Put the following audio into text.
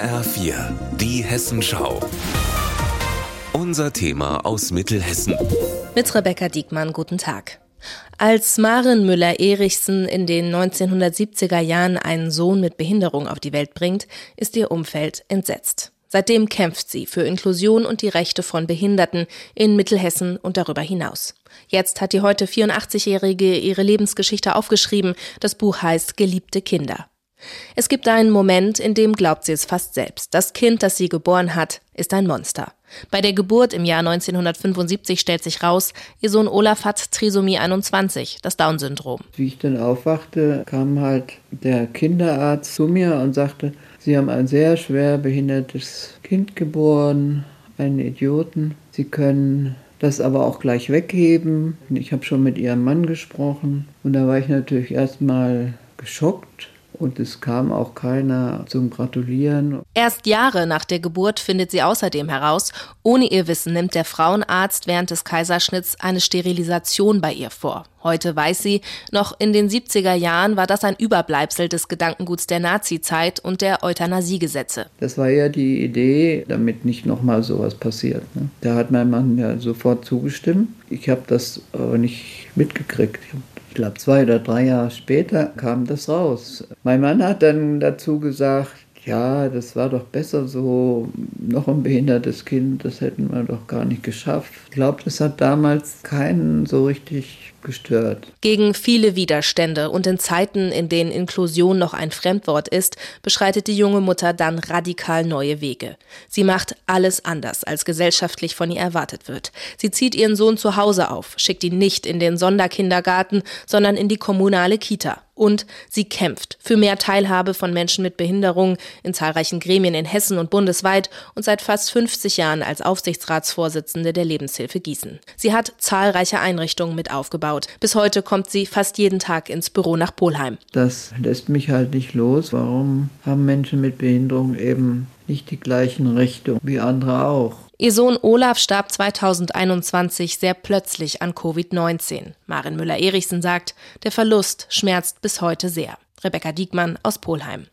HR4, die Hessenschau. Unser Thema aus Mittelhessen. Mit Rebecca Diekmann, guten Tag. Als Maren Müller-Erichsen in den 1970er Jahren einen Sohn mit Behinderung auf die Welt bringt, ist ihr Umfeld entsetzt. Seitdem kämpft sie für Inklusion und die Rechte von Behinderten in Mittelhessen und darüber hinaus. Jetzt hat die heute 84-Jährige ihre Lebensgeschichte aufgeschrieben. Das Buch heißt Geliebte Kinder. Es gibt einen Moment, in dem glaubt sie es fast selbst. Das Kind, das sie geboren hat, ist ein Monster. Bei der Geburt im Jahr 1975 stellt sich raus, ihr Sohn Olaf hat Trisomie 21, das Down-Syndrom. Wie ich dann aufwachte, kam halt der Kinderarzt zu mir und sagte, Sie haben ein sehr schwer behindertes Kind geboren, einen Idioten. Sie können das aber auch gleich weggeben. Ich habe schon mit Ihrem Mann gesprochen und da war ich natürlich erstmal geschockt und es kam auch keiner zum Gratulieren. Erst Jahre nach der Geburt findet sie außerdem heraus, ohne ihr Wissen nimmt der Frauenarzt während des Kaiserschnitts eine Sterilisation bei ihr vor. Heute weiß sie, noch in den 70er Jahren war das ein Überbleibsel des Gedankenguts der Nazizeit und der Euthanasiegesetze. Das war ja die Idee, damit nicht nochmal sowas passiert. Ne? Da hat mein Mann ja sofort zugestimmt. Ich habe das aber nicht mitgekriegt. Ich ich glaube, zwei oder drei Jahre später kam das raus. Mein Mann hat dann dazu gesagt, ja, das war doch besser so, noch ein behindertes Kind, das hätten wir doch gar nicht geschafft. Ich glaube, das hat damals keinen so richtig gestört. Gegen viele Widerstände und in Zeiten, in denen Inklusion noch ein Fremdwort ist, beschreitet die junge Mutter dann radikal neue Wege. Sie macht alles anders, als gesellschaftlich von ihr erwartet wird. Sie zieht ihren Sohn zu Hause auf, schickt ihn nicht in den Sonderkindergarten, sondern in die kommunale Kita. Und sie kämpft für mehr Teilhabe von Menschen mit Behinderung in zahlreichen Gremien in Hessen und bundesweit und seit fast 50 Jahren als Aufsichtsratsvorsitzende der Lebenshilfe Gießen. Sie hat zahlreiche Einrichtungen mit aufgebaut. Bis heute kommt sie fast jeden Tag ins Büro nach Polheim. Das lässt mich halt nicht los. Warum haben Menschen mit Behinderung eben nicht die gleichen Rechte wie andere auch? Ihr Sohn Olaf starb 2021 sehr plötzlich an Covid-19. Marin Müller-Erichsen sagt, der Verlust schmerzt bis heute sehr. Rebecca Diekmann aus Polheim.